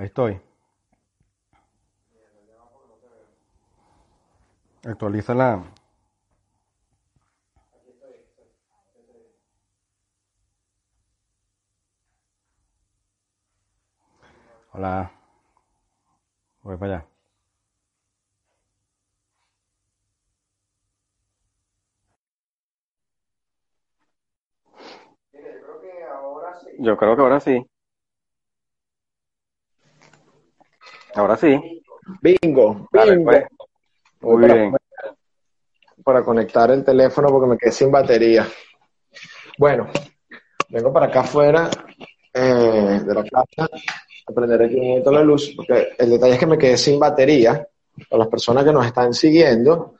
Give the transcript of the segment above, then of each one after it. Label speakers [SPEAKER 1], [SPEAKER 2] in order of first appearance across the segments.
[SPEAKER 1] Ahí estoy. Actualiza la. Hola. Voy para allá. Yo creo que ahora sí. Ahora sí.
[SPEAKER 2] Bingo, bingo.
[SPEAKER 1] pues. Muy
[SPEAKER 2] Para-
[SPEAKER 1] bien.
[SPEAKER 2] Para conectar el teléfono porque me quedé sin batería. Bueno, vengo para acá afuera eh, de la casa a prender aquí un momento la luz, porque el detalle es que me quedé sin batería. Para las personas que nos están siguiendo,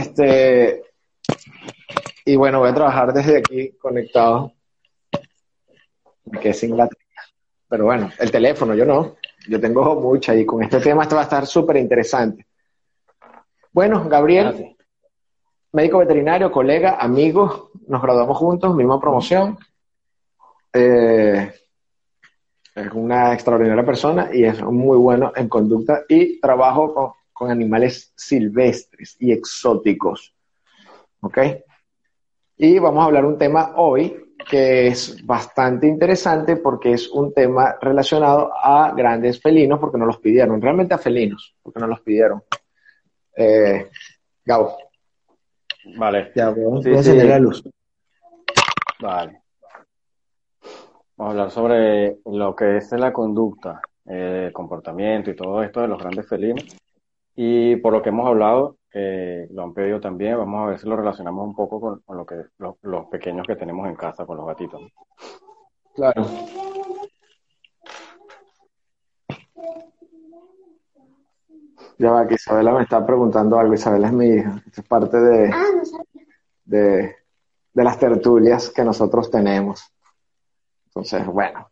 [SPEAKER 2] este, y bueno, voy a trabajar desde aquí conectado. Me quedé sin batería. Pero bueno, el teléfono, yo no. Yo tengo mucha y con este tema esto va a estar súper interesante. Bueno, Gabriel, médico veterinario, colega, amigo, nos graduamos juntos, misma promoción. Eh, es una extraordinaria persona y es muy bueno en conducta y trabajo con, con animales silvestres y exóticos. ¿Ok? Y vamos a hablar un tema hoy que es bastante interesante porque es un tema relacionado a grandes felinos porque nos los pidieron, realmente a felinos, porque nos los pidieron. Eh, Gabo,
[SPEAKER 1] Vale.
[SPEAKER 2] ya vamos
[SPEAKER 1] Sí,
[SPEAKER 2] a
[SPEAKER 1] sí.
[SPEAKER 2] la luz.
[SPEAKER 1] Vale. Vamos a hablar sobre lo que es la conducta, eh, el comportamiento y todo esto de los grandes felinos. Y por lo que hemos hablado, eh, lo han pedido también, vamos a ver si lo relacionamos un poco con, con lo que los, los pequeños que tenemos en casa, con los gatitos.
[SPEAKER 2] Claro. Ya va, que Isabela me está preguntando algo. Isabela es mi hija. Esto es parte de, de, de las tertulias que nosotros tenemos. Entonces, bueno.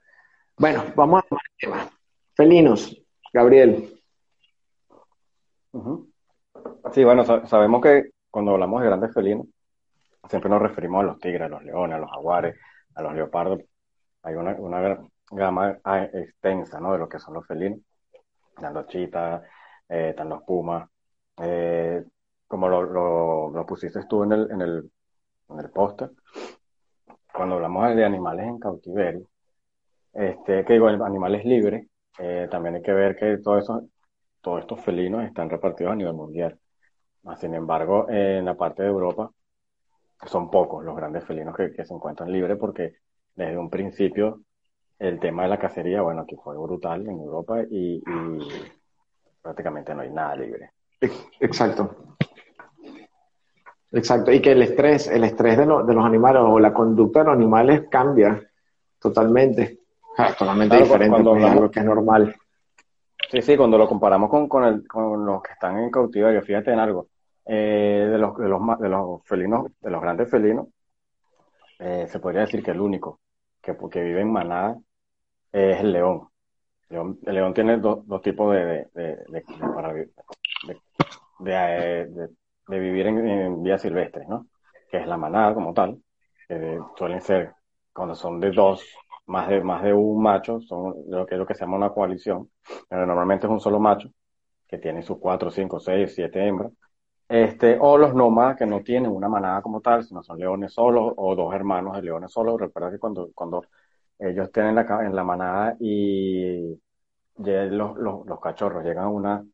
[SPEAKER 2] Bueno, vamos al tema. Felinos, Gabriel.
[SPEAKER 1] Ujú. Sí, bueno, sa- sabemos que cuando hablamos de grandes felinos, siempre nos referimos a los tigres, a los leones, a los jaguares, a los leopardos. Hay una, una gama ah, extensa, ¿no? de lo que son los felinos. Están los chitas, eh, están los pumas. eh, como lo, lo, pusiste tú en el, en el, en el póster, cuando hablamos de animales en cautiverio, este, que digo, animales libres, eh, también hay que ver que todo eso, todos estos felinos están repartidos a nivel mundial. Mas, Sin embargo, en la parte de Europa son pocos los grandes felinos que, que se encuentran libres porque desde un principio el tema de la cacería, bueno, aquí fue brutal en Europa y, y prácticamente no hay nada libre.
[SPEAKER 2] Exacto. Exacto. Y que el estrés, el estrés de, lo- de los animales o la conducta de los animales cambia totalmente. Ah, totalmente
[SPEAKER 1] Claro,
[SPEAKER 2] diferente,
[SPEAKER 1] cuando
[SPEAKER 2] pues, es algo que es normal.
[SPEAKER 1] Sí, sí, cuando lo comparamos con, con, los que están en cautiverio, fíjate en algo, eh, de los, de los, de los felinos, de los grandes felinos, eh, se podría decir que el único que, que vive en manada es el león. El león tiene dos tipos de- de vivir en, en vías silvestres, ¿no? Que es la manada como tal, que suelen ser, cuando son de dos, más de, más de un macho, son lo que es lo que se llama una coalición, pero normalmente es un solo macho, que tiene sus cuatro, cinco, seis, siete hembras. Este, o los nómadas que no tienen una manada como tal, sino son leones solos o dos hermanos de leones solos. Recuerda que cuando, cuando ellos estén en la, en la manada y los, los, los cachorros llegan a una,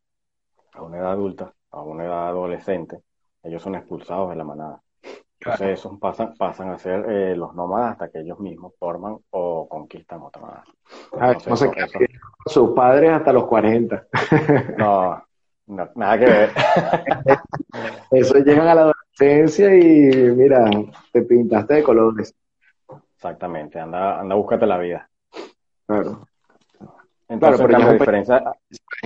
[SPEAKER 1] a una edad adulta, a una edad adolescente, ellos son expulsados de la manada. Entonces esos pasan, pasan a ser eh, los nómadas hasta que ellos mismos forman o conquistan otra manada.
[SPEAKER 2] A ver,
[SPEAKER 1] Entonces,
[SPEAKER 2] no sé qué
[SPEAKER 1] eso-
[SPEAKER 2] sus padres hasta los 40.
[SPEAKER 1] no, no, nada que ver.
[SPEAKER 2] Eso llegan a la adolescencia y mira, te pintaste de colores.
[SPEAKER 1] Exactamente, anda, anda, búscate la vida.
[SPEAKER 2] Claro.
[SPEAKER 1] Entonces, a, diferencia,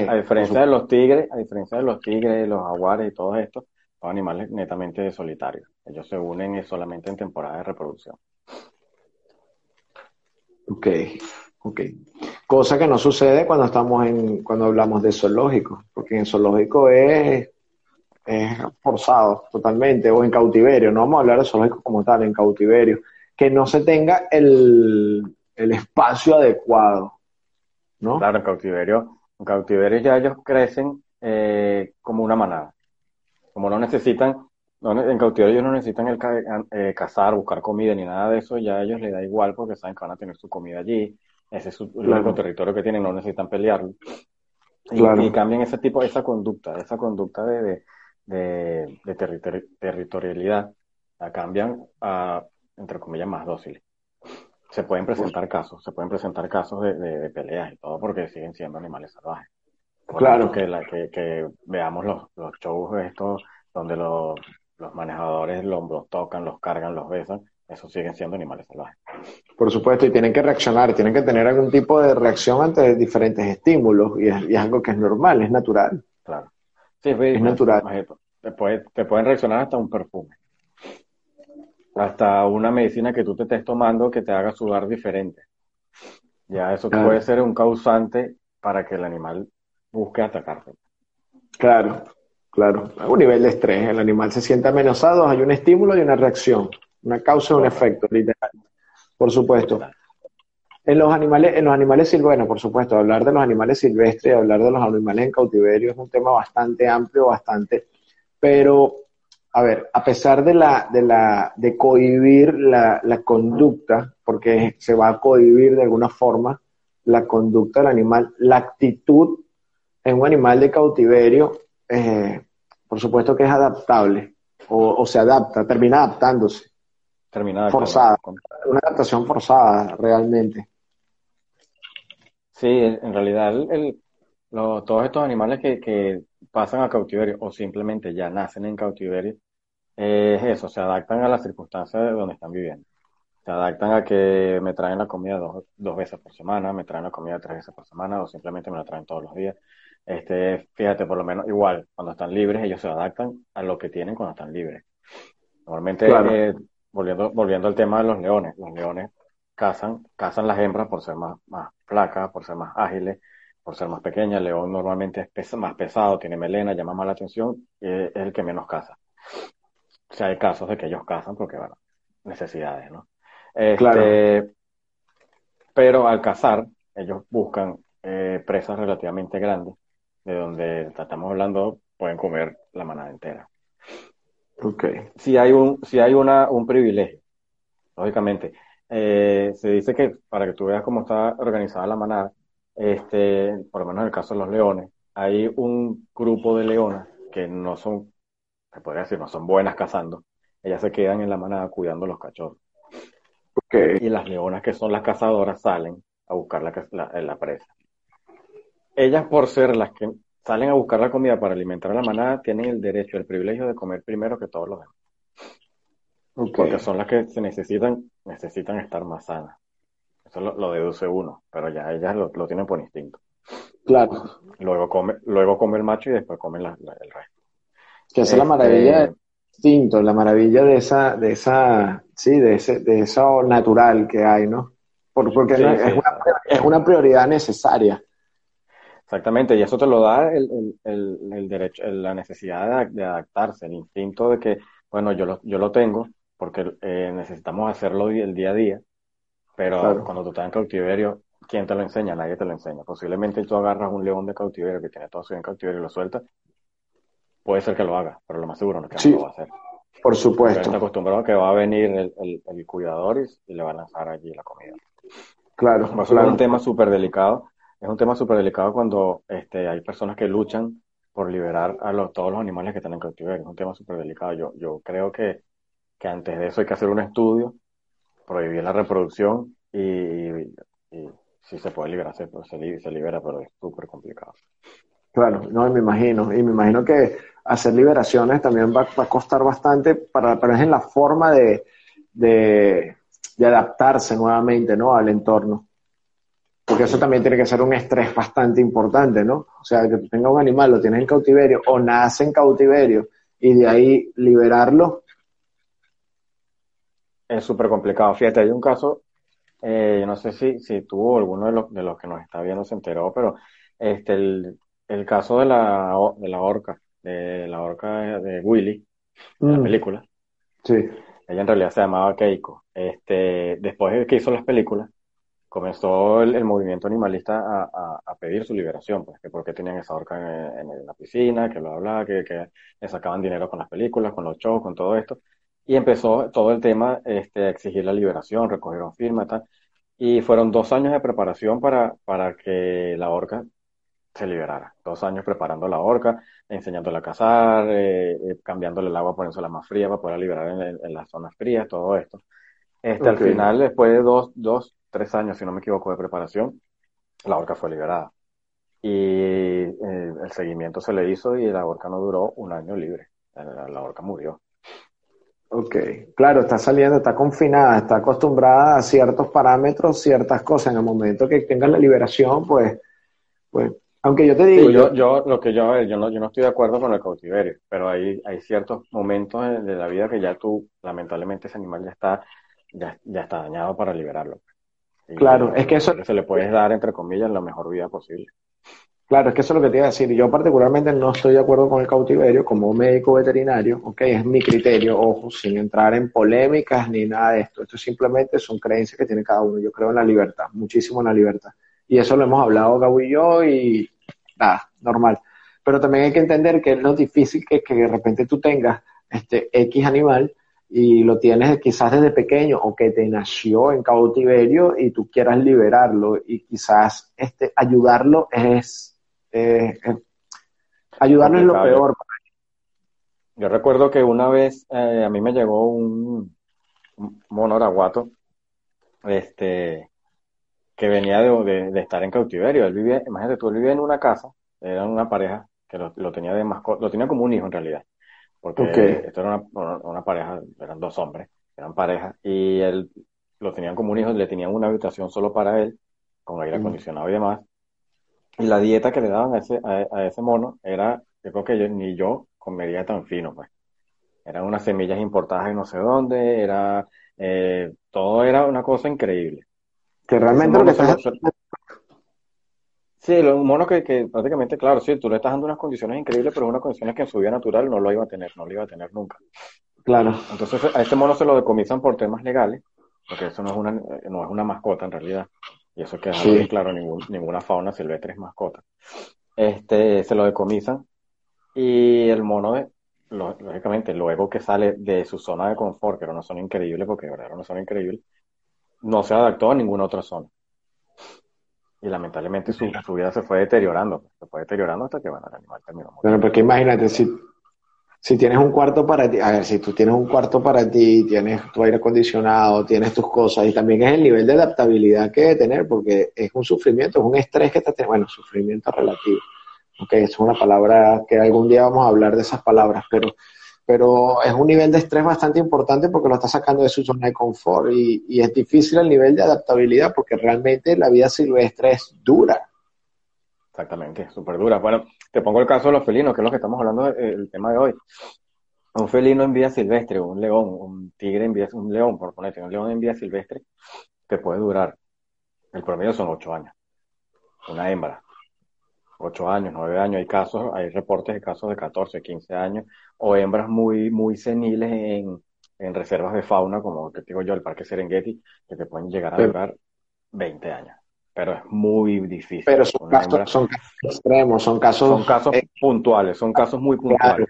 [SPEAKER 1] a diferencia de los tigres, a diferencia de los tigres, los jaguares y todos estos, son animales netamente solitarios. Ellos se unen solamente en temporada de reproducción.
[SPEAKER 2] Ok, ok. Cosa que no sucede cuando estamos en, cuando hablamos de zoológico, porque en zoológico es, es forzado totalmente, o en cautiverio, no vamos a hablar de zoológico como tal, en cautiverio, que no se tenga el, el espacio adecuado, ¿no?
[SPEAKER 1] Claro, en cautiverio, en cautiverio ya ellos crecen eh, como una manada. Como no necesitan, en cautiverio ellos no necesitan el eh, cazar, buscar comida ni nada de eso, ya a ellos les da igual porque saben que van a tener su comida allí, ese es su, el territorio que tienen, no necesitan pelearlo. Y, cambian ese tipo, esa conducta, esa conducta de, de, de, territorialidad, la cambian a, entre comillas, más dóciles se pueden presentar casos, se pueden presentar casos de, peleas y todo porque siguen siendo animales salvajes.
[SPEAKER 2] Claro.
[SPEAKER 1] Que, la, que, veamos los, los shows estos donde los, manejadores los, tocan, los cargan, los besan, esos siguen siendo animales salvajes.
[SPEAKER 2] Por supuesto, y tienen que reaccionar, tienen que tener algún tipo de reacción ante diferentes estímulos, y es, algo que es normal, es natural.
[SPEAKER 1] Claro. Sí, es, natural. Te, te pueden reaccionar hasta un perfume hasta una medicina que tú te estés tomando que te haga sudar diferente. Ya eso puede ser un causante para que el animal busque atacarte.
[SPEAKER 2] Claro, claro. A un nivel de estrés, el animal se siente amenazado, hay un estímulo y una reacción, una causa y un efecto, literal. Por supuesto. En los animales, en los animales silvestres, por supuesto, hablar de los animales silvestres, hablar de los animales en cautiverio es un tema bastante amplio, bastante, pero a ver, a pesar de la, de la, de cohibir la, la, conducta, porque se va a cohibir de alguna forma la conducta del animal, la actitud en un animal de cautiverio, eh, por supuesto que es adaptable, o, se adapta, termina adaptándose.
[SPEAKER 1] Termina
[SPEAKER 2] forzada, una adaptación forzada realmente.
[SPEAKER 1] Sí, en realidad el, todos estos animales que, que pasan a cautiverio o simplemente ya nacen en cautiverio, es eso, se adaptan a las circunstancias de donde están viviendo. Se adaptan a que me traen la comida dos, dos veces por semana, me traen la comida tres veces por semana o simplemente me la traen todos los días. Este, fíjate, por lo menos igual, cuando están libres, ellos se adaptan a lo que tienen cuando están libres. Normalmente, eh, volviendo, volviendo al tema de los leones, los leones cazan, cazan las hembras por ser más, más flacas, por ser más ágiles, por ser más pequeña, el león normalmente es más pesado, tiene melena, llama más la atención, es el que menos caza. O sea, hay casos de que ellos cazan porque, bueno, necesidades, ¿no? Este, claro. Pero al cazar, ellos buscan eh, presas relativamente grandes, de donde estamos hablando, pueden comer la manada entera.
[SPEAKER 2] Ok.
[SPEAKER 1] Si hay un, si hay una, un privilegio, lógicamente. Eh, se dice que, para que tú veas cómo está organizada la manada, este, por lo menos en el caso de los leones, hay un grupo de leonas que no son, se podría decir, no son buenas cazando. Ellas se quedan en la manada cuidando los cachorros.
[SPEAKER 2] Okay.
[SPEAKER 1] Y las leonas que son las cazadoras salen a buscar la, la, presa. Ellas, por ser las que salen a buscar la comida para alimentar a la manada, tienen el derecho, el privilegio de comer primero que todos los demás. Porque son las que se necesitan, necesitan estar más sanas. Eso lo, deduce uno, pero ya ellas lo, tienen por instinto.
[SPEAKER 2] Claro.
[SPEAKER 1] Luego come, luego come el macho y después come el resto.
[SPEAKER 2] Que es la maravilla este, del instinto, la maravilla de esa, de esa, sí, de ese, de eso natural que hay, ¿no? porque es, una, es, una, prioridad necesaria.
[SPEAKER 1] Exactamente, y eso te lo da el, el, el derecho, la necesidad de, adaptarse, el instinto de que, bueno, yo lo, yo lo tengo porque eh, necesitamos hacerlo el día a día, pero cuando tú estás en cautiverio, ¿quién te lo enseña? Nadie te lo enseña. Posiblemente tú agarras un león de cautiverio que tiene todo su en cautiverio y lo sueltas. Puede ser que lo haga, pero lo más seguro no es que no lo va a hacer.
[SPEAKER 2] Por supuesto.
[SPEAKER 1] está acostumbrado a que va a venir el, el, cuidador y, le va a lanzar allí la comida.
[SPEAKER 2] Claro.
[SPEAKER 1] Es un tema súper delicado. Es un tema súper delicado cuando este, hay personas que luchan por liberar a los, todos los animales que están en cautiverio. Es un tema súper delicado. Yo, yo creo que, que antes de eso hay que hacer un estudio prohibir la reproducción y, si se puede liberar, se, se, libera, pero es súper complicado.
[SPEAKER 2] Claro, no, me imagino. Y me imagino que hacer liberaciones también va, a costar bastante, para, pero es en la forma de, de, adaptarse nuevamente ¿no? al entorno. Porque eso también tiene que ser un estrés bastante importante, ¿no? O sea, que tú tengas un animal, lo tienes en cautiverio o nace en cautiverio y de ahí liberarlo.
[SPEAKER 1] Es súper complicado. Fíjate, hay un caso, eh, yo no sé si, si tú o alguno de los, de los que nos está viendo se enteró, pero este, el, el caso de la, de la orca, de la orca de Willy, la
[SPEAKER 2] Mm,
[SPEAKER 1] película.
[SPEAKER 2] sí,
[SPEAKER 1] Ella en realidad se llamaba Keiko. Este, después de que hizo las películas, comenzó el, el movimiento animalista a, a- a pedir su liberación, pues, que por qué tenían esa orca en, en la piscina, que bla, bla, que, que le sacaban dinero con las películas, con los shows, con todo esto. Y empezó todo el tema, este, a exigir la liberación, recogieron firmas, tal. Y fueron dos años de preparación para, para que la orca se liberara. Dos años preparando la orca, enseñándola a cazar, eh, eh, cambiándole el agua, poniéndola más fría para poder liberar en, en- en las zonas frías, todo esto. Este, al final, después de dos, dos, tres años, si no me equivoco, de preparación, la orca fue liberada. Y eh, el seguimiento se le hizo y la orca no duró un año libre. La, la orca murió.
[SPEAKER 2] Ok, claro, está saliendo, está confinada, está acostumbrada a ciertos parámetros, ciertas cosas. En el momento que tenga la liberación, pues, pues, aunque yo te digo,
[SPEAKER 1] Sí, yo,
[SPEAKER 2] yo,
[SPEAKER 1] lo que yo, yo no, yo no estoy de acuerdo con el cautiverio, pero hay, hay ciertos momentos de la vida que ya tú, lamentablemente, ese animal ya está, ya, ya está dañado para liberarlo. Y
[SPEAKER 2] claro, es que eso,
[SPEAKER 1] se le puede dar, entre comillas, la mejor vida posible.
[SPEAKER 2] claro, es que eso es lo que te iba a decir. Yo particularmente no estoy de acuerdo con el cautiverio como médico veterinario, ok, es mi criterio, ojo, sin entrar en polémicas ni nada de esto. Esto simplemente son creencias que tiene cada uno. Yo creo en la libertad, muchísimo en la libertad. Y eso lo hemos hablado Gabo y yo y nada, normal. Pero también hay que entender que es lo difícil que, que de repente tú tengas este X animal y lo tienes quizás desde pequeño o que te nació en cautiverio y tú quieras liberarlo y quizás este ayudarlo es, eh, eh, ayudarlo es lo peor.
[SPEAKER 1] Yo recuerdo que una vez eh, a mí me llegó un, un mono araguato, este, que venía de, de- de estar en cautiverio. Él vivía, imagínate tú, él vivía en una casa, era una pareja que lo, lo tenía de mascota, lo tenía como un hijo en realidad, porque esto era una, una- pareja, eran dos hombres, eran pareja, y él lo tenían como un hijo, le tenían una habitación solo para él, con aire
[SPEAKER 2] Mm.
[SPEAKER 1] acondicionado y demás. Y la dieta que le daban a ese, a, a ese mono era, yo creo que yo- ni yo comería tan fino, pues. Eran unas semillas importadas de no sé dónde, era, eh, todo era una cosa increíble.
[SPEAKER 2] Que realmente lo que estás
[SPEAKER 1] Sí, lo- un mono que, que prácticamente, claro, sí, tú le estás dando unas condiciones increíbles, pero unas condiciones que en su vida natural no lo iba a tener, no lo iba a tener nunca.
[SPEAKER 2] claro,
[SPEAKER 1] Entonces a este mono se lo decomisan por temas legales, porque eso no es una, eh, no es una mascota en realidad. Y eso queda
[SPEAKER 2] Sí.
[SPEAKER 1] bien claro, ningún- ninguna fauna silvestre es mascota. Este, se lo decomisan y el mono, de- lo- lógicamente, luego que sale de su zona de confort, que era una zona increíble, porque de verdad era una zona increíble, no se adaptó a ninguna otra zona. Y lamentablemente su, su vida se fue deteriorando, se fue deteriorando hasta que, bueno, el animal terminó
[SPEAKER 2] Bueno,
[SPEAKER 1] muriendo.
[SPEAKER 2] porque imagínate, si, si tienes un cuarto para ti, a ver, si tú tienes un cuarto para ti, tienes tu aire acondicionado, tienes tus cosas, y también es el nivel de adaptabilidad que debe tener, porque es un sufrimiento, es un estrés que está teniendo, bueno, sufrimiento relativo, ok, es una palabra que algún día vamos a hablar de esas palabras, pero, pero es un nivel de estrés bastante importante porque lo está sacando de su zona de confort, y, es difícil el nivel de adaptabilidad porque realmente la vida silvestre es dura.
[SPEAKER 1] Exactamente, súper dura. Bueno, te pongo el caso de los felinos, que es lo que estamos hablando del tema de hoy. Un felino en vía silvestre, un león, un tigre en vía, un león, por ponerte, un león en vía silvestre, te puede durar, el promedio son ocho años. Una hembra, ocho años, nueve años, hay casos, hay reportes de casos de 14, 15 años, o hembras muy, muy seniles en, en reservas de fauna, como te digo yo, el Parque Serengeti, que te pueden llegar a
[SPEAKER 2] Pero-
[SPEAKER 1] durar 20 años. Pero es muy difícil.
[SPEAKER 2] Pero son casos,
[SPEAKER 1] hembra-
[SPEAKER 2] son casos extremos, son casos,
[SPEAKER 1] son casos
[SPEAKER 2] eh,
[SPEAKER 1] puntuales, son casos muy puntuales.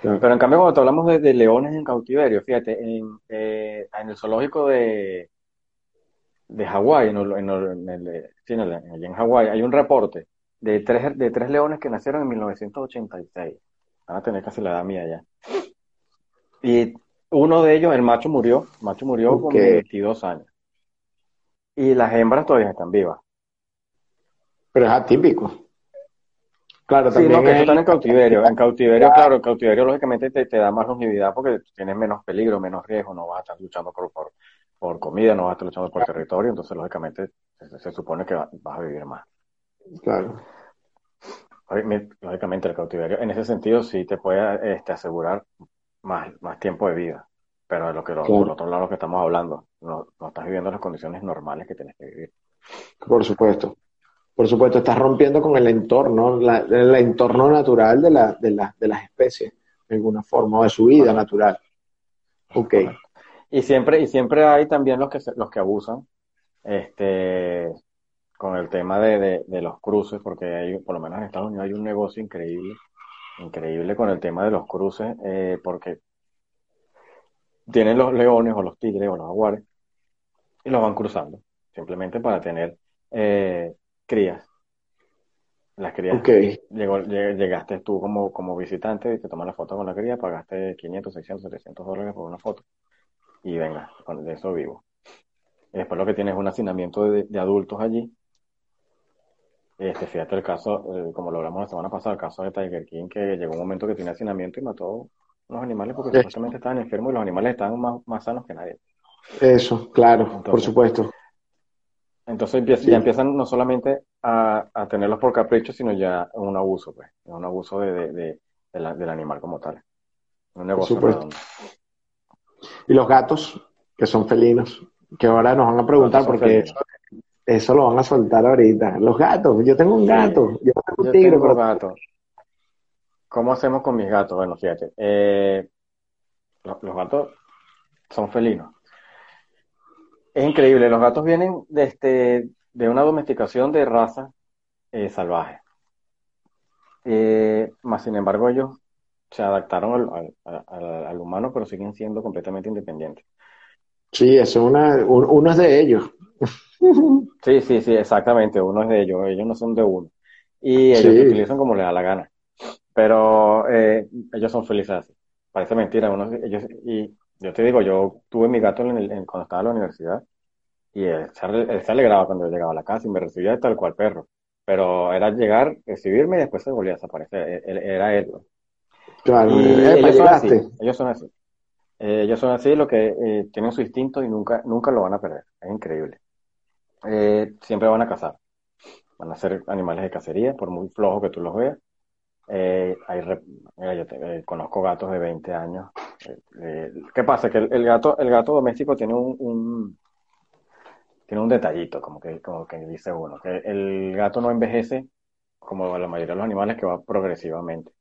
[SPEAKER 2] Claro.
[SPEAKER 1] Pero en cambio, cuando te hablamos de, de leones en cautiverio, fíjate, en, eh, en el zoológico de, de Hawái, en, en en en en Hawái, hay un reporte de tres, de tres leones que nacieron en 1986. Van a tener casi la edad mía ya. Y uno de ellos, el macho murió, el macho murió con 22 años. Y las hembras todavía están vivas.
[SPEAKER 2] pero es atípico. Claro,
[SPEAKER 1] Sí,
[SPEAKER 2] también
[SPEAKER 1] no, que
[SPEAKER 2] es-
[SPEAKER 1] están en cautiverio. En cautiverio, claro, en cautiverio lógicamente te, te da más longevidad porque tienes menos peligro, menos riesgo, no vas a estar luchando por, por, por comida, no vas a estar luchando por territorio, entonces lógicamente se, supone que vas a vivir más.
[SPEAKER 2] Claro.
[SPEAKER 1] Lógicamente el cautiverio, en ese sentido sí te puede este, asegurar más, más tiempo de vida, pero lo que por otro lado lo que estamos hablando, no, no estás viviendo las condiciones normales que tienes que vivir.
[SPEAKER 2] Por supuesto. Por supuesto, estás rompiendo con el entorno, el entorno natural de, la, de, la, de las especies, de alguna forma, o de su vida natural. Ok.
[SPEAKER 1] Y siempre, y siempre hay también los que, los que abusan, este, con el tema de, de, los cruces, porque hay, por lo menos en Estados Unidos hay un negocio increíble, increíble con el tema de los cruces, eh, porque tienen los leones o los tigres o los aguares y los van cruzando, simplemente para tener eh, crías. Las crías. Llegó, llegaste tú como, como visitante y te tomas la foto con la cría, pagaste 500, 600, 700 dólares por una foto. Y venga, de eso vivo. Y después lo que tienes es un hacinamiento de, adultos allí. Este, fíjate el caso, eh, como lo hablamos la semana pasada, el caso de Tiger King, que llegó un momento que tenía hacinamiento y mató los animales porque supuestamente estaban enfermos y los animales estaban más, más sanos que nadie.
[SPEAKER 2] Eso, claro, por supuesto.
[SPEAKER 1] Entonces ya empiezan no solamente a, tenerlos por capricho, sino ya un abuso, pues, un abuso de, del animal como tal. Un negocio.
[SPEAKER 2] Y los gatos, que son felinos, que ahora nos van a preguntar porque eso, lo van a soltar ahorita. Los gatos, yo tengo un gato, yo tengo un tigre,
[SPEAKER 1] pero... gato. ¿Cómo hacemos con mis gatos? Bueno, fíjate, eh, los gatos son felinos. Es increíble, los gatos vienen de, este, de una domesticación de raza eh, salvaje. Eh, más sin embargo, ellos se adaptaron al, humano, pero siguen siendo completamente independientes.
[SPEAKER 2] Sí, es una, uno es de ellos.
[SPEAKER 1] Sí, sí, sí, exactamente, uno es de ellos, ellos no son de uno. Y ellos se utilizan como les da la gana. Pero eh, ellos son felices así. Parece mentira, uno, ellos, y yo te digo, yo tuve mi gato en cuando estaba en la universidad y él se, alegraba cuando llegaba a la casa y me recibía tal cual perro. Pero era llegar, recibirme y después se volvía a desaparecer. E, era él.
[SPEAKER 2] Claro,
[SPEAKER 1] ellos, son así, ellos son así. Eh, ellos son así, lo que eh, tienen su instinto y nunca, nunca lo van a perder. Es increíble. Eh, siempre van a cazar. Van a ser animales de cacería, por muy flojo que tú los veas. Eh, hay mira, yo eh, conozco gatos de 20 años. Eh, ¿Qué pasa? Que el, gato, el gato doméstico tiene un, tiene un detallito, como que, como que dice uno, que el gato no envejece como la mayoría de los animales que va progresivamente,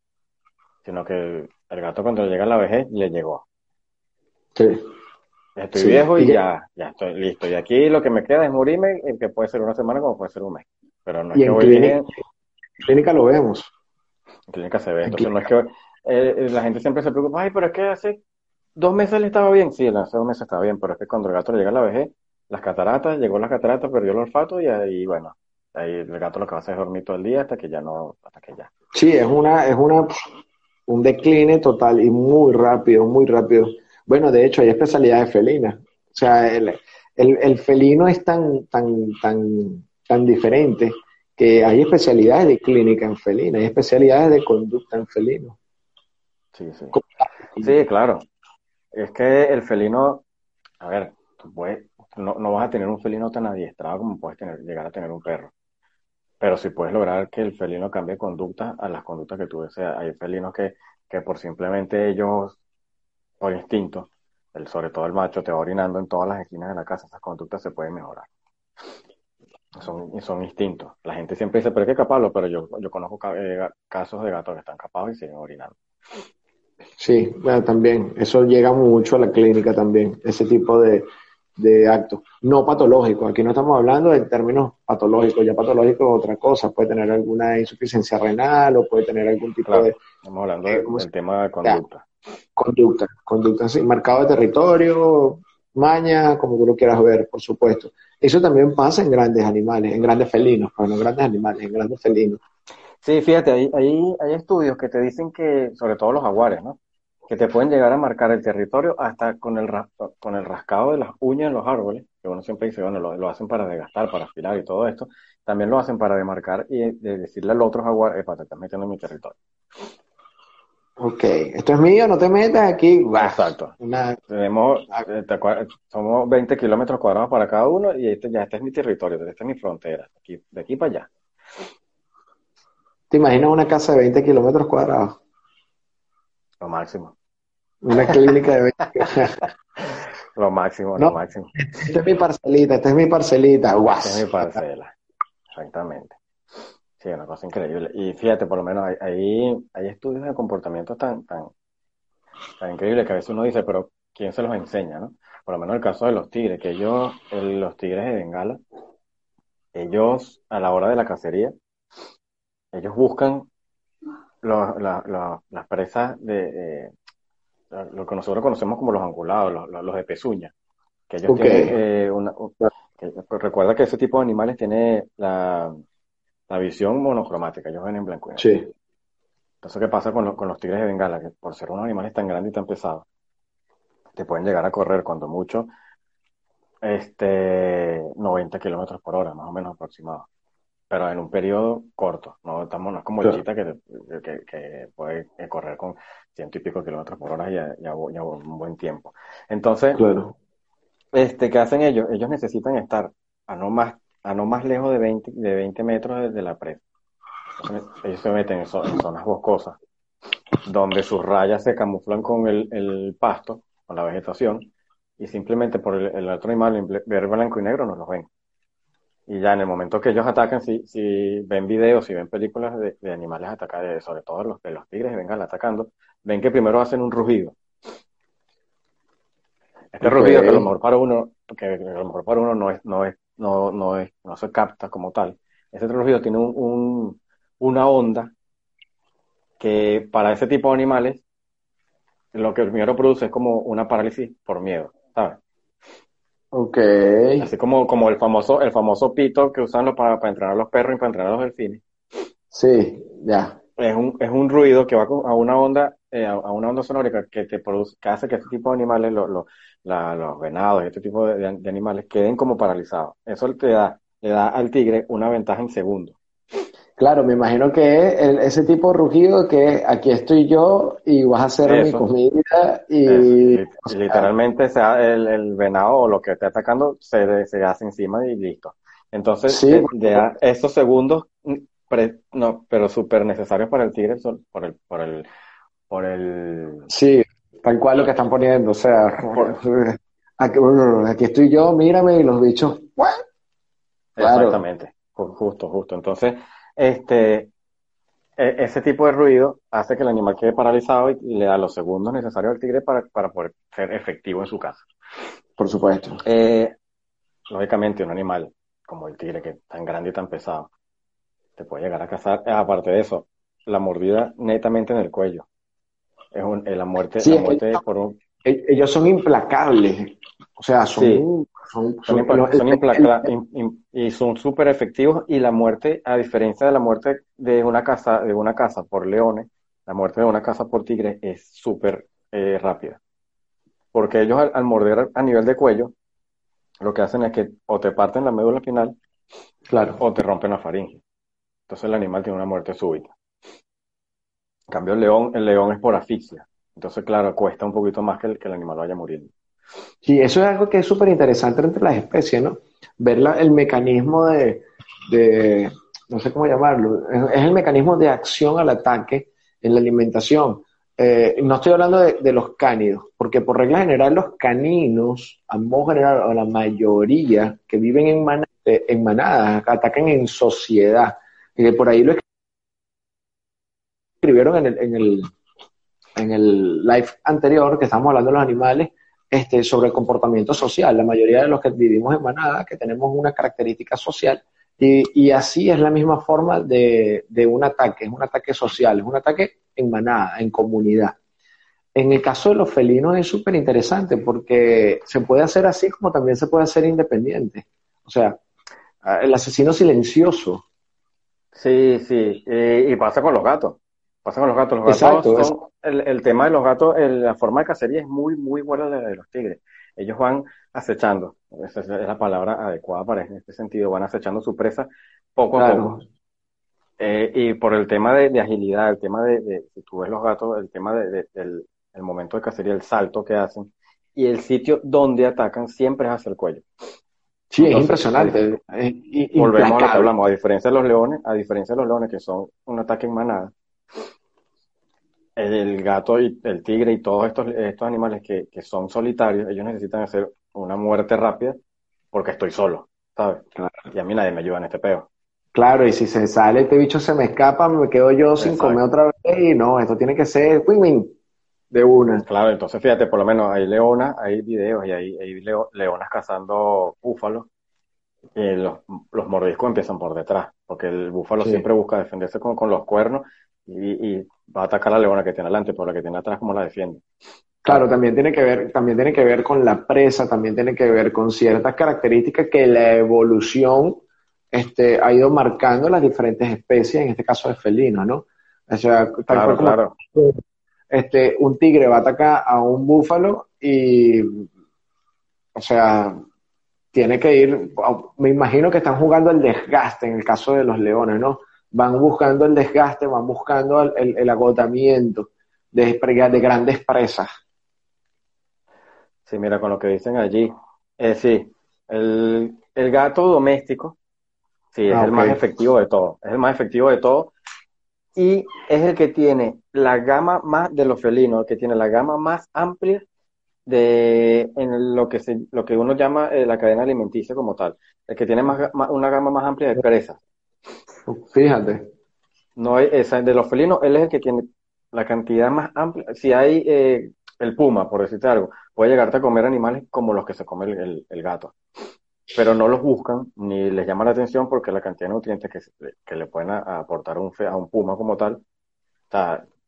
[SPEAKER 1] sino que el, gato cuando llega a la vejez le llegó.
[SPEAKER 2] Sí.
[SPEAKER 1] Estoy viejo y, ya, ya estoy listo. Y aquí lo que me queda es morirme, que puede ser una semana como puede ser un mes. Pero no es que voy
[SPEAKER 2] en clínica lo vemos.
[SPEAKER 1] En clínica se ve. Entonces no es que eh, la gente siempre se preocupa, ay, pero es que hace dos meses le estaba bien. Sí, hace dos meses estaba bien, pero es que cuando el gato le llega a la vejez, las cataratas, llegó las cataratas, perdió el olfato y ahí, bueno, ahí el gato lo que va a hacer es dormir todo el día hasta que ya no, hasta que ya.
[SPEAKER 2] Sí, es una, es una, un decline total y muy rápido, muy rápido. Bueno, de hecho, hay especialidades felinas. O sea, el, el, el felino es tan, tan, tan, tan diferente que hay especialidades de clínica en felina, hay especialidades de conducta en felino.
[SPEAKER 1] Sí, sí. Sí, claro. Es que el felino, a ver, tú puedes, no, no vas a tener un felino tan adiestrado como puedes tener, llegar a tener un perro. Pero si puedes lograr que el felino cambie conducta a las conductas que tú deseas. Hay felinos que, que por simplemente ellos, por instinto, el, sobre todo el macho, te va orinando en todas las esquinas de la casa, esas conductas se pueden mejorar son, son instintos. La gente siempre dice, pero es que capaz, pero yo, yo conozco eh, casos de gatos que están capados y siguen orinando.
[SPEAKER 2] Sí, bueno, también, eso llega mucho a la clínica también, ese tipo de, de actos. No patológicos, aquí no estamos hablando en términos patológicos, ya patológico es otra cosa, puede tener alguna insuficiencia renal o puede tener algún tipo de...
[SPEAKER 1] Estamos hablando del tema de conducta.
[SPEAKER 2] Conducta, conducta, sí, marcado de territorio, maña, como tú lo quieras ver, por supuesto. Eso también pasa en grandes animales, en grandes felinos, bueno, en grandes animales, en grandes felinos.
[SPEAKER 1] Sí, fíjate, hay, hay, estudios que te dicen que, sobre todo los jaguares, ¿no? Que te pueden llegar a marcar el territorio hasta con el, con el rascado de las uñas en los árboles, que uno siempre dice, bueno, lo, hacen para desgastar, para afilar y todo esto. También lo hacen para demarcar y de decirle al otro jaguar, para te estás metiendo en mi territorio.
[SPEAKER 2] Ok, esto es mío, no te metas aquí.
[SPEAKER 1] Exacto. Tenemos, eh, somos 20 kilómetros cuadrados para cada uno y este ya este es mi territorio, esta es mi frontera, aquí, de aquí para allá.
[SPEAKER 2] ¿Te imaginas una casa de 20 kilómetros cuadrados?
[SPEAKER 1] Lo máximo.
[SPEAKER 2] Una clínica de 20
[SPEAKER 1] Lo máximo, lo máximo.
[SPEAKER 2] Esta es mi parcelita, esta es mi parcelita.
[SPEAKER 1] Esta es mi parcela, exactamente. Sí, una cosa increíble. Y fíjate, por lo menos hay, hay estudios de comportamiento tan, tan, tan increíbles que a veces uno dice, pero ¿quién se los enseña, no? Por lo menos el caso de los tigres, que ellos, los tigres de Bengala, ellos a la hora de la cacería, ellos buscan las presas de, lo que nosotros conocemos como los angulados, los, de pezuña, que ellos tienen eh, una, recuerda que ese tipo de animales tiene la, la visión monocromática, ellos ven en blanco y negro.
[SPEAKER 2] Sí.
[SPEAKER 1] Entonces, ¿qué pasa con, los tigres de Bengala? Que por ser unos animales tan grandes y tan pesados, te pueden llegar a correr cuando mucho este 90 kilómetros por hora, más o menos aproximado. Pero en un periodo corto, no estamos no es como el chita que, que, puede correr con ciento y pico kilómetros por hora y ya, un buen tiempo. Entonces, este, ¿qué hacen ellos? Ellos necesitan estar a no más a no más lejos de 20, de 20 metros de la presa. ellos se meten en, zonas boscosas, donde sus rayas se camuflan con el, pasto, con la vegetación, y simplemente por el, otro animal ver blanco y negro no los ven. Y ya en el momento que ellos atacan, si, si ven videos, si ven películas de, animales atacados, sobre todo los, de los tigres vengan atacando, ven que primero hacen un rugido. Este rugido que a lo mejor para uno, que a lo mejor para uno no es, no es no, no, es, no se capta como tal. Ese rugido tiene un, una onda que para ese tipo de animales lo que primero produce es como una parálisis por miedo, ¿sabes?
[SPEAKER 2] Ok.
[SPEAKER 1] Así como, como el famoso, el famoso pito que usan para, para entrenar a los perros y para entrenar a los delfines.
[SPEAKER 2] Sí, ya.
[SPEAKER 1] Es un, es un ruido que va a una onda, eh, a una onda sonórica que te produce, que hace que este tipo de animales, lo, los venados y este tipo de, animales queden como paralizados. Eso te da, le da al tigre una ventaja en segundo.
[SPEAKER 2] Claro, me imagino que es ese tipo de rugido que aquí estoy yo y vas a hacer mi comida y...
[SPEAKER 1] literalmente sea el, venado o lo que esté atacando se, se hace encima y listo. Entonces, sí, de, esos segundos, no, pero súper necesarios para el tigre son por el, por el, por el...
[SPEAKER 2] Sí, Tal cual lo que están poniendo, o sea, aquí, estoy yo, mírame, y los bichos,
[SPEAKER 1] Exactamente, justo, justo. Entonces, este, e, ese tipo de ruido hace que el animal quede paralizado y, le da los segundos necesarios al tigre para, poder ser efectivo en su casa.
[SPEAKER 2] Por supuesto.
[SPEAKER 1] Eh, lógicamente, un animal como el tigre, que es tan grande y tan pesado, te puede llegar a cazar. Aparte de eso, la mordida netamente en el cuello es un, eh, la muerte, la muerte por un...
[SPEAKER 2] E, ellos son implacables. O sea, son, son,
[SPEAKER 1] son, implacables y son súper efectivos. Y la muerte, a diferencia de la muerte de una casa, de una casa por leones, la muerte de una casa por tigre es súper eh, rápida. Porque ellos al, morder a nivel de cuello, lo que hacen es que o te parten la médula final, claro, o te rompen la faringe. Entonces el animal tiene una muerte súbita. En cambio, el león, el león es por asfixia. Entonces, claro, cuesta un poquito más que el, que el animal vaya muriendo.
[SPEAKER 2] Sí, eso es algo que es súper interesante entre las especies, ¿no? Ver el mecanismo de, no sé cómo llamarlo, es, el mecanismo de acción al ataque en la alimentación. Eh, no estoy hablando de, los cánidos, porque por regla general los caninos, a modo general, o la mayoría que viven en, en manadas, atacan en sociedad. Y por ahí lo escribieron en el, en el, en el live anterior, que estamos hablando de los animales, este, sobre el comportamiento social. La mayoría de los que vivimos en manada, que tenemos una característica social, y, y así es la misma forma de, de, un ataque, es un ataque social, es un ataque en manada, en comunidad. En el caso de los felinos es súper interesante porque se puede hacer así como también se puede hacer independiente. O sea, el asesino silencioso.
[SPEAKER 1] Sí, sí, y pasa con los gatos. Pasa con los gatos. Los gatos son, el, tema de los gatos, la forma de cacería es muy, muy buena de, de los tigres. Ellos van acechando, esa es la palabra adecuada para en este sentido, van acechando su presa poco a poco. Eh, y por el tema de, agilidad, el tema de, si tú ves los gatos, el tema de, del el momento de cacería, el salto que hacen, y el sitio donde atacan siempre es hacia el cuello.
[SPEAKER 2] Sí, es impresionante.
[SPEAKER 1] volvemos a lo que hablamos, a diferencia de los leones, a diferencia de los leones que son un ataque en manada, el gato y el tigre y todos estos, estos animales que, que son solitarios, ellos necesitan hacer una muerte rápida porque estoy solo, ¿sabes? Y a mí nadie me ayuda en este peo.
[SPEAKER 2] Claro, y si se sale este bicho se me escapa, me quedo yo sin comer otra vez y no, esto tiene que ser win win de una.
[SPEAKER 1] Claro, entonces fíjate, por lo menos hay leonas, hay videos y hay, hay leonas cazando búfalos y los, los, mordiscos empiezan por detrás, porque el búfalo siempre busca defenderse con, con los cuernos y, y, va a atacar a la leona que tiene adelante, pero la que tiene atrás, ¿cómo la defiende?
[SPEAKER 2] Claro, también tiene que ver, también tiene que ver con la presa, también tiene que ver con ciertas características que la evolución este, ha ido marcando las diferentes especies, en este caso de felino, ¿no? O sea,
[SPEAKER 1] claro, claro.
[SPEAKER 2] Este, un tigre va a atacar a un búfalo y, o sea, tiene que ir, me imagino que están jugando el desgaste en el caso de los leones, ¿no? Van buscando el desgaste, van buscando el, agotamiento de, de grandes presas.
[SPEAKER 1] Sí, mira, con lo que dicen allí. Eh, sí, el, el gato doméstico, sí, es ah, el más efectivo de todo. Es el más efectivo de todo. Y es el que tiene la gama más de los felinos, el que tiene la gama más amplia de en lo que se, lo que uno llama eh, la cadena alimenticia como tal. El que tiene más, una gama más amplia de presas.
[SPEAKER 2] Fíjate.
[SPEAKER 1] No esa, de los felinos, él es el que tiene la cantidad más amplia. Si hay eh, el puma, por decirte algo, puede llegarte a comer animales como los que se come el, gato. Pero no los buscan ni les llama la atención porque la cantidad de nutrientes que, que le pueden aportar un, a un puma como tal,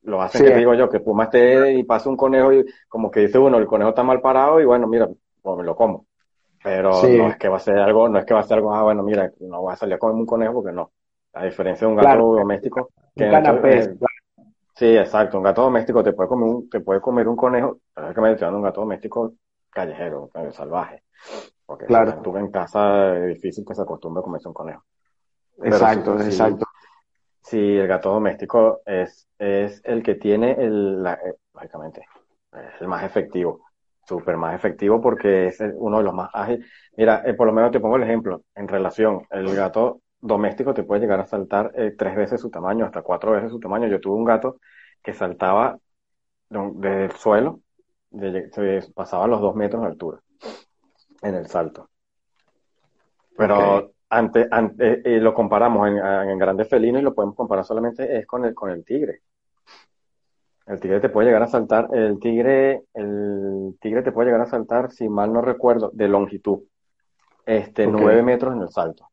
[SPEAKER 1] lo hacen que digo yo, que puma esté y pase un conejo y como que dice uno, el conejo está mal parado y bueno, mira, pues me lo como. Pero no es que va a ser algo, no es que va a ser algo, ah, bueno, mira, no voy a salir a comer un conejo porque no. A diferencia de un gato doméstico, que Sí, exacto. Un gato doméstico te puede comer un, te puede comer un conejo, pero es que me estoy un gato doméstico callejero, salvaje. Porque claro. si tú en casa es difícil que se acostumbre a comerse un conejo.
[SPEAKER 2] exacto, exacto.
[SPEAKER 1] Sí, el gato doméstico es, es el que tiene el, eh, lógicamente, es el más efectivo, súper más efectivo porque es uno de los más ágiles. Mira, eh, por lo menos te pongo el ejemplo, en relación, el gato doméstico te puede llegar a saltar eh, tres veces su tamaño, hasta cuatro veces su tamaño. Yo tuve un gato que saltaba desde el suelo, se pasaba los dos metros de altura en el salto. Pero ante, ante eh, lo comparamos en, en, grandes felinos y lo podemos comparar solamente es con el, con el tigre. El tigre te puede llegar a saltar, el tigre, el tigre te puede llegar a saltar, si mal no recuerdo, de longitud, este, nueve metros en el salto.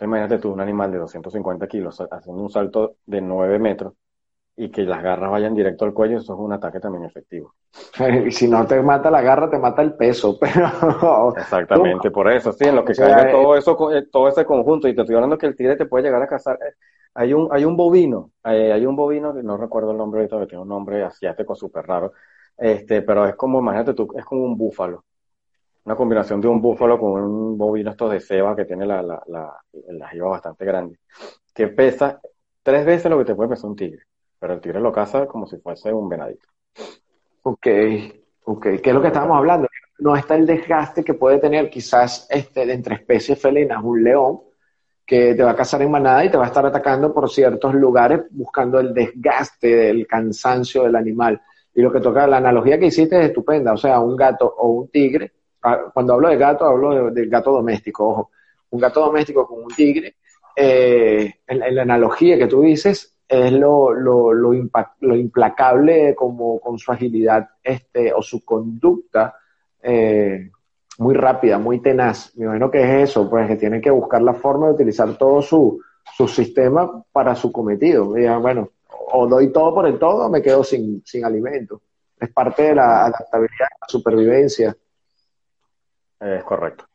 [SPEAKER 1] Imagínate tú un animal de 250 kilos haciendo un salto de 9 metros y que las garras vayan directo al cuello, eso es un ataque también efectivo.
[SPEAKER 2] Y si no te mata la garra, te mata el peso, pero...
[SPEAKER 1] Exactamente, por eso, sí, en lo que caiga todo eso, eh, todo ese conjunto, y te estoy hablando que el tigre te puede llegar a cazar. Hay un, hay un bovino, eh, hay un bovino, que no recuerdo el nombre ahorita, que tiene un nombre asiático súper raro, este, pero es como, imagínate tú, es como un búfalo una combinación de un búfalo con un bovino estos de ceba que tiene la, la, la, la bastante grande, que pesa tres veces lo que te puede pesar un tigre, pero el tigre lo caza como si fuese un venadito.
[SPEAKER 2] Ok, ok, ¿qué es lo que estábamos hablando? No está el desgaste que puede tener quizás este, entre especies felinas un león, que te va a cazar en manada y te va a estar atacando por ciertos lugares buscando el desgaste del cansancio del animal. Y lo que toca, la analogía que hiciste es estupenda, o sea, un gato o un tigre Ah, cuando hablo de gato, hablo del gato doméstico, ojo. Un gato doméstico con un tigre, eh, en, la analogía que tú dices, es lo, lo, lo, implacable como con su agilidad este, o su conducta eh, muy rápida, muy tenaz. Me imagino que es eso, pues que tiene que buscar la forma de utilizar todo su, su sistema para su cometido. bueno, o doy todo por el todo o me quedo sin, sin alimento. Es parte de la adaptabilidad, la supervivencia.
[SPEAKER 1] Es correcto.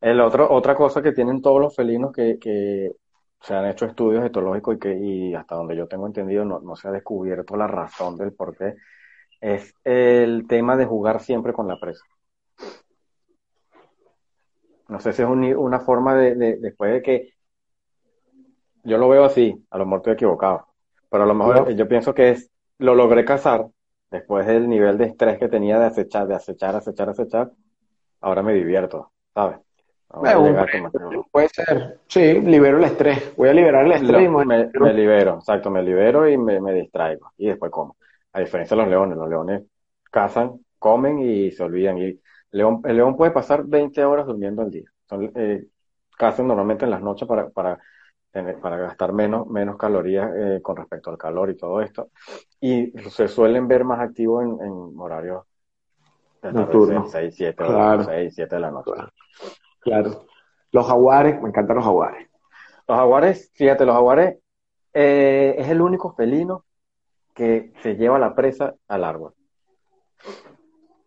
[SPEAKER 1] El otro, otra cosa que tienen todos los felinos que, que se han hecho estudios etológicos y que y hasta donde yo tengo entendido no, no se ha descubierto la razón del por qué, es el tema de jugar siempre con la presa. No sé si es una forma de, después de que yo lo veo así, a lo mejor estoy equivocado, pero a lo mejor yo pienso que es, lo logré cazar después del nivel de estrés que tenía de acechar, de acechar, acechar, acechar, ahora me divierto, ¿sabes?
[SPEAKER 2] puede ser, sí, libero el estrés, voy a liberar el estrés y
[SPEAKER 1] me, me, libero, exacto, me libero y me, me distraigo. Y después como. A diferencia de los leones, los leones cazan, comen y se olvidan. Y león, el león puede pasar 20 horas durmiendo al día. Son, eh, cazan normalmente en las noches para, para, para gastar menos, menos calorías eh, con respecto al calor y todo esto. Y se suelen ver más activos en, en horarios
[SPEAKER 2] nocturnos.
[SPEAKER 1] 6, 7, claro. 6, 7 de la noche.
[SPEAKER 2] Claro. Los jaguares, me encantan los jaguares.
[SPEAKER 1] Los jaguares, fíjate, los jaguares eh, es el único felino que se lleva la presa al árbol.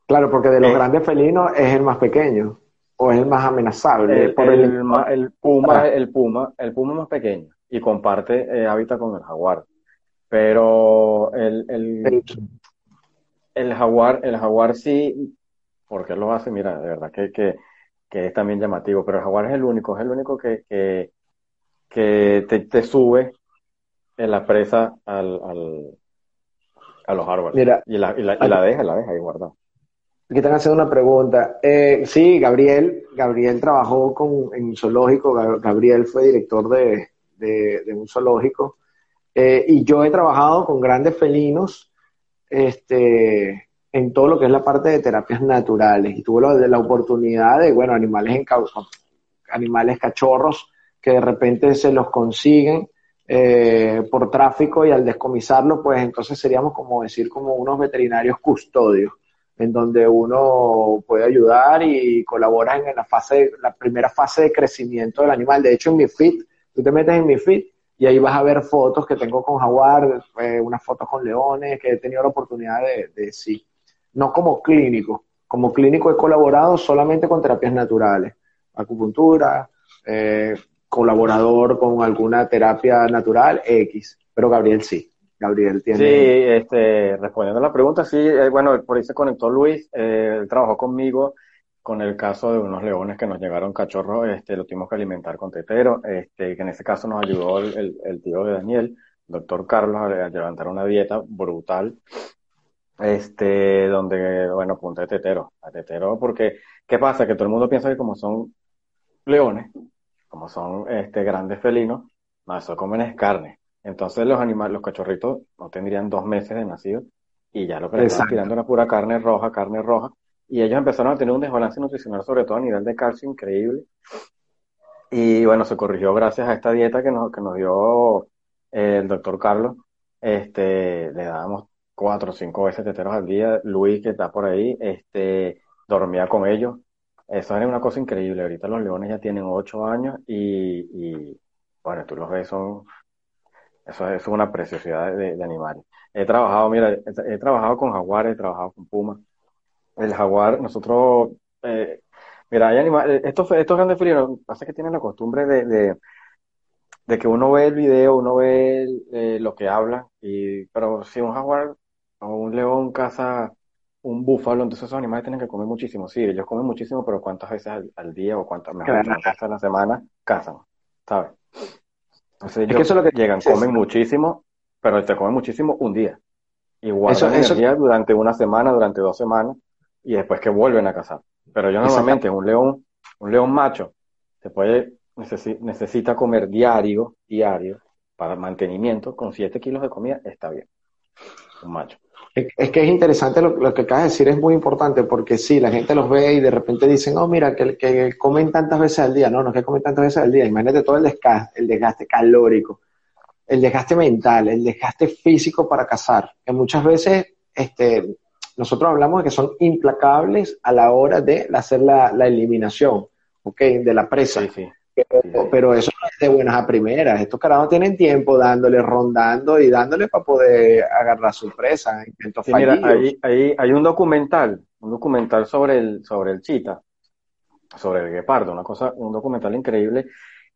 [SPEAKER 2] Claro, porque de los eh, grandes felinos es el más pequeño o es el más amenazable.
[SPEAKER 1] El, el, puma, el puma, el puma más pequeño y comparte eh, hábitat con el jaguar. Pero el, el, el, jaguar, el jaguar sí, porque lo hace, mira, de verdad que, que, que, es también llamativo, pero el jaguar es el único, es el único que, que, que te, te sube en la presa al, al, a los árboles. Mira, y la, y la, y la deja, la deja ahí guardada.
[SPEAKER 2] Aquí están haciendo una pregunta. Eh, sí, Gabriel, Gabriel trabajó con, en un zoológico, Gabriel fue director de, un zoológico, eh, y yo he trabajado con grandes felinos este, en todo lo que es la parte de terapias naturales, y tuve la, oportunidad de, bueno, animales, en, animales cachorros que de repente se los consiguen eh, por tráfico y al descomisarlo, pues entonces seríamos como decir como unos veterinarios custodios en donde uno puede ayudar y colabora en la fase, la primera fase de crecimiento del animal. De hecho, en mi feed, tú te metes en mi feed y ahí vas a ver fotos que tengo con jaguar, eh, unas fotos con leones, que he tenido la oportunidad de, de, sí. No como clínico, como clínico he colaborado solamente con terapias naturales, acupuntura, eh, colaborador con alguna terapia natural X, pero Gabriel sí. Gabriel tiene.
[SPEAKER 1] Sí, este, respondiendo a la pregunta, sí, eh, bueno, por ahí se conectó Luis, eh, él trabajó conmigo con el caso de unos leones que nos llegaron cachorros, este, lo tuvimos que alimentar con tetero, este, que en ese caso nos ayudó el, el, tío de Daniel, doctor Carlos, a, levantar una dieta brutal, este, donde, bueno, punta de tetero, a tetero, porque, ¿qué pasa? Que todo el mundo piensa que como son leones, como son, este, grandes felinos, más eso comen es carne. Entonces los animales, los cachorritos no tendrían dos meses de nacido y ya lo que estaban tirando era pura carne roja, carne roja. Y ellos empezaron a tener un desbalance nutricional, sobre todo a nivel de calcio, increíble. Y bueno, se corrigió gracias a esta dieta que nos, que nos dio eh, el doctor Carlos. Este, le dábamos cuatro o cinco veces teteros al día. Luis, que está por ahí, este, dormía con ellos. Eso es una cosa increíble. Ahorita los leones ya tienen ocho años y, y bueno, tú los ves, son eso, es una preciosidad de, animales. He trabajado, mira, he, trabajado con jaguares, he trabajado con pumas. El jaguar, nosotros, eh, mira, hay animales, estos, estos grandes felinos, pasa que tienen la costumbre de, de, que uno ve el video, uno ve eh, lo que habla, y, pero si un jaguar o un león caza un búfalo, entonces esos animales tienen que comer muchísimo. Sí, ellos comen muchísimo, pero ¿cuántas veces al, día o cuántas, mejor veces a la semana cazan? ¿Sabes? Entonces ellos que eso es lo que llegan, comen muchísimo, pero te comen muchísimo un día. Y guardan energía durante una semana, durante dos semanas, y después que vuelven a cazar. Pero yo normalmente un león, un león macho, se puede, necesita comer diario, diario, para mantenimiento, con 7 kilos de comida, está bien. Un macho.
[SPEAKER 2] Es que es interesante lo, que acabas de decir, es muy importante porque sí, la gente los ve y de repente dicen, oh, mira, que, que comen tantas veces al día. No, no es que comen tantas veces al día. Imagínate todo el desgaste, el desgaste calórico, el desgaste mental, el desgaste físico para cazar. Que muchas veces este, nosotros hablamos de que son implacables a la hora de hacer la, eliminación ¿okay? de la presa. Sí, sí. Pero, eso no es de buenas a primeras. Estos carajos tienen tiempo dándole, rondando y dándole para poder agarrar su presa.
[SPEAKER 1] Sí, mira, hay, hay, un documental, un documental sobre el, sobre el chita, sobre el guepardo, una cosa, un documental increíble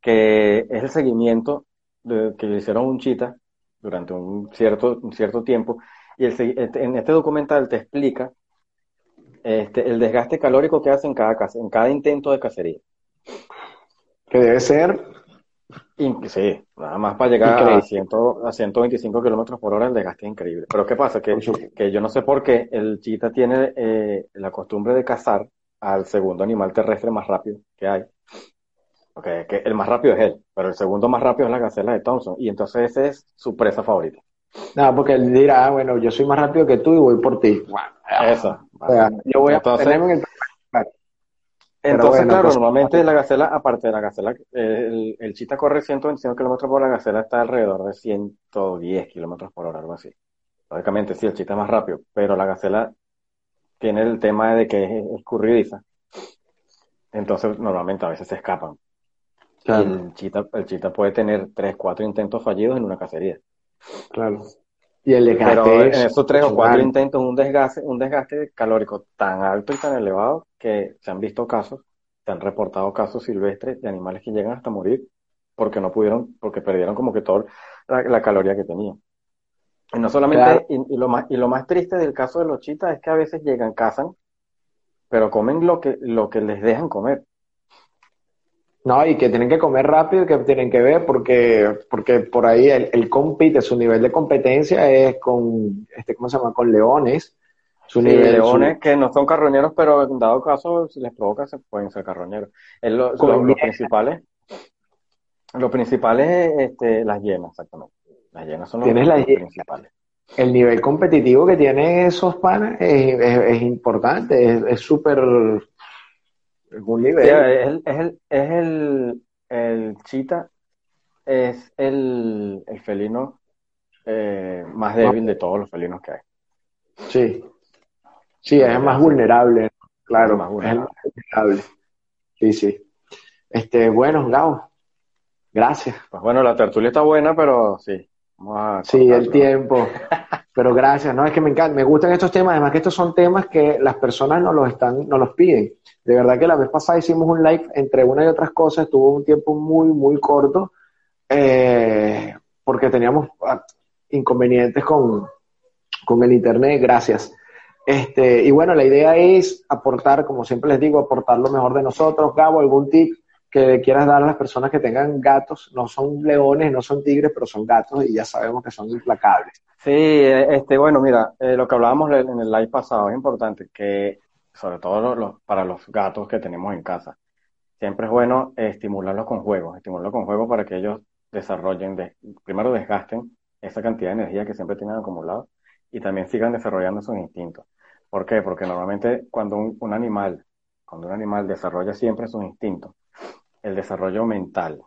[SPEAKER 1] que es el seguimiento de, que le hicieron un chita durante un cierto, un cierto tiempo. Y el, este, en este documental te explica este, el desgaste calórico que hace en cada, en cada intento de cacería
[SPEAKER 2] que debe ser
[SPEAKER 1] sí, nada más para llegar a, 100, a 125 kilómetros por hora el desgaste es increíble. Pero ¿qué pasa? Que, que yo no sé por qué el chita tiene eh, la costumbre de cazar al segundo animal terrestre más rápido que hay. Okay, que el más rápido es él, pero el segundo más rápido es la gacela de Thompson. Y entonces esa es su presa favorita.
[SPEAKER 2] No, porque él dirá, ah, bueno, yo soy más rápido que tú y voy por ti.
[SPEAKER 1] Eso.
[SPEAKER 2] yo voy a tenerme en el
[SPEAKER 1] entonces, claro, pues, normalmente la gacela, aparte de la gacela, el, el chita corre 125 kilómetros por hora, la gacela está alrededor de 110 kilómetros por hora, algo así. Lógicamente, sí, el chita es más rápido, pero la gacela tiene el tema de que es escurridiza. Entonces, normalmente a veces se escapan. el chita, el chita puede tener 3, 4 intentos fallidos en una cacería.
[SPEAKER 2] Claro. Y el
[SPEAKER 1] desgaste Pero en esos tres o cuatro intentos, un desgaste, un desgaste calórico tan alto y tan elevado que se han visto casos, se han reportado casos silvestres de animales que llegan hasta morir porque no pudieron, porque perdieron como que toda la, caloría que tenían. Y no solamente, y, lo más, y lo más triste del caso de los chitas es que a veces llegan, cazan, pero comen lo que, lo que les dejan comer.
[SPEAKER 2] No, y que tienen que comer rápido y que tienen que ver porque, porque por ahí el, el compite, su nivel de competencia es con, este, ¿cómo se llama? Con leones.
[SPEAKER 1] Su nivel, leones que no son carroñeros, pero en dado caso, si les provoca, se pueden ser carroñeros. lo, lo, principal lo principal es este, las yenas, exactamente. Las yenas son los,
[SPEAKER 2] las principales. El nivel competitivo que tienen esos panes es, es, importante, es súper
[SPEAKER 1] nivel. es, el, es, el, es el, el chita, es el, el felino eh, más débil de todos los felinos que hay.
[SPEAKER 2] Sí, sí, es el más vulnerable, claro, más vulnerable. Sí, sí. Este, bueno, Gao, gracias.
[SPEAKER 1] Pues bueno, la tertulia está buena, pero sí.
[SPEAKER 2] Sí, el tiempo. Pero gracias, no, es que me encanta, me gustan estos temas, además que estos son temas que las personas nos los están, nos los piden. De verdad que la vez pasada hicimos un live entre una y otras cosas, tuvo un tiempo muy, muy corto, eh, porque teníamos ah, inconvenientes con, con el internet, gracias. Este, y bueno, la idea es aportar, como siempre les digo, aportar lo mejor de nosotros. Gabo, algún tip que quieras dar a las personas que tengan gatos, no son leones, no son tigres, pero son gatos y ya sabemos que son implacables.
[SPEAKER 1] Sí, eh, este, bueno, mira, eh, lo que hablábamos en el live pasado es importante que, sobre todo para los gatos que tenemos en casa, siempre es bueno estimularlos con juegos, estimularlos con juegos para que ellos desarrollen, primero desgasten esa cantidad de energía que siempre tienen acumulado y también sigan desarrollando sus instintos. ¿Por qué? Porque normalmente cuando un animal, cuando un animal desarrolla siempre sus instintos, el desarrollo mental,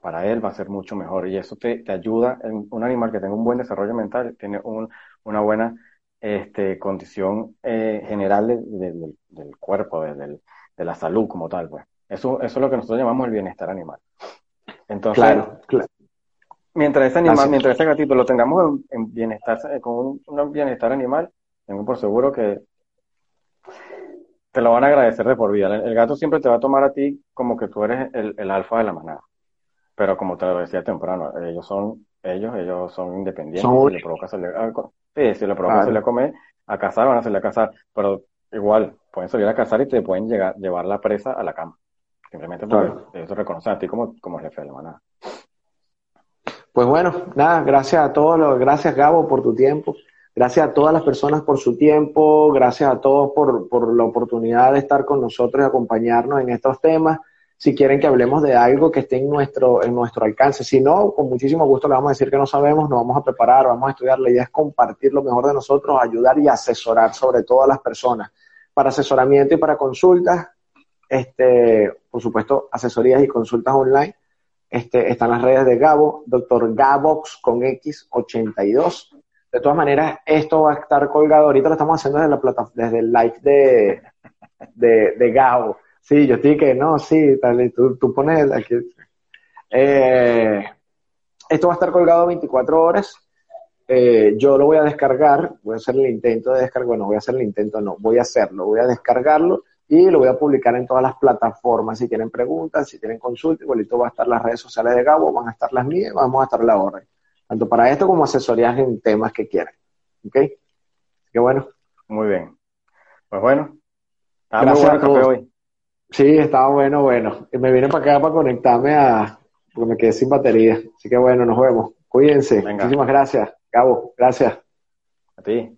[SPEAKER 1] para él va a ser mucho mejor y eso te, ayuda. En un animal que tenga un buen desarrollo mental tiene una buena este, condición eh, general del cuerpo, de, la salud como tal. Pues. Eso, eso es lo que nosotros llamamos el bienestar animal. Entonces,
[SPEAKER 2] claro,
[SPEAKER 1] mientras ese animal, mientras ese gatito lo tengamos en, bienestar, con un, bienestar animal, tengo por seguro que te lo van a agradecer de por vida. El, gato siempre te va a tomar a ti como que tú eres el, el alfa de la manada. Pero como te lo decía temprano, ellos son, ellos, ellos son independientes. Si le provoca salir a, sí, si le provoca salir a comer, a cazar, van a salir a cazar. Pero igual, pueden salir a cazar y te pueden llegar, llevar la presa a la cama. Simplemente porque ellos te reconocen a ti como, como jefe de la manada.
[SPEAKER 2] Pues bueno, nada, gracias a todos, gracias Gabo por tu tiempo, gracias a todas las personas por su tiempo, gracias a todos por, por la oportunidad de estar con nosotros y acompañarnos en estos temas si quieren que hablemos de algo que esté en nuestro, en nuestro alcance. Si no, con muchísimo gusto le vamos a decir que no sabemos, nos vamos a preparar, vamos a estudiar. La idea es compartir lo mejor de nosotros, ayudar y asesorar sobre todo a las personas. Para asesoramiento y para consultas, este, por supuesto, asesorías y consultas online, este, están las redes de Gabo, doctor Gabox con X82. De todas maneras, esto va a estar colgado. Ahorita lo estamos haciendo desde, la plata, desde el live de, de, de Gabo. Sí, yo estoy que no, sí, tal, tú, tú pones aquí. Eh, esto va a estar colgado 24 horas. Eh, yo lo voy a descargar, voy a hacer el intento de descargar, bueno, voy a hacer el intento, no, voy a hacerlo, voy a descargarlo y lo voy a publicar en todas las plataformas. Si tienen preguntas, si tienen consultas, igualito va a estar las redes sociales de Gabo, van a estar las mías, vamos a estar la orden. Tanto para esto como asesorías en temas que quieran. ¿Ok? Qué bueno.
[SPEAKER 1] Muy bien. Pues bueno. Gracias a todos. Hoy.
[SPEAKER 2] Sí, estaba bueno, bueno. Me vine para acá para conectarme a, porque me quedé sin batería. Así que bueno, nos vemos. Cuídense. Muchísimas gracias. Gabo, gracias.
[SPEAKER 1] A ti.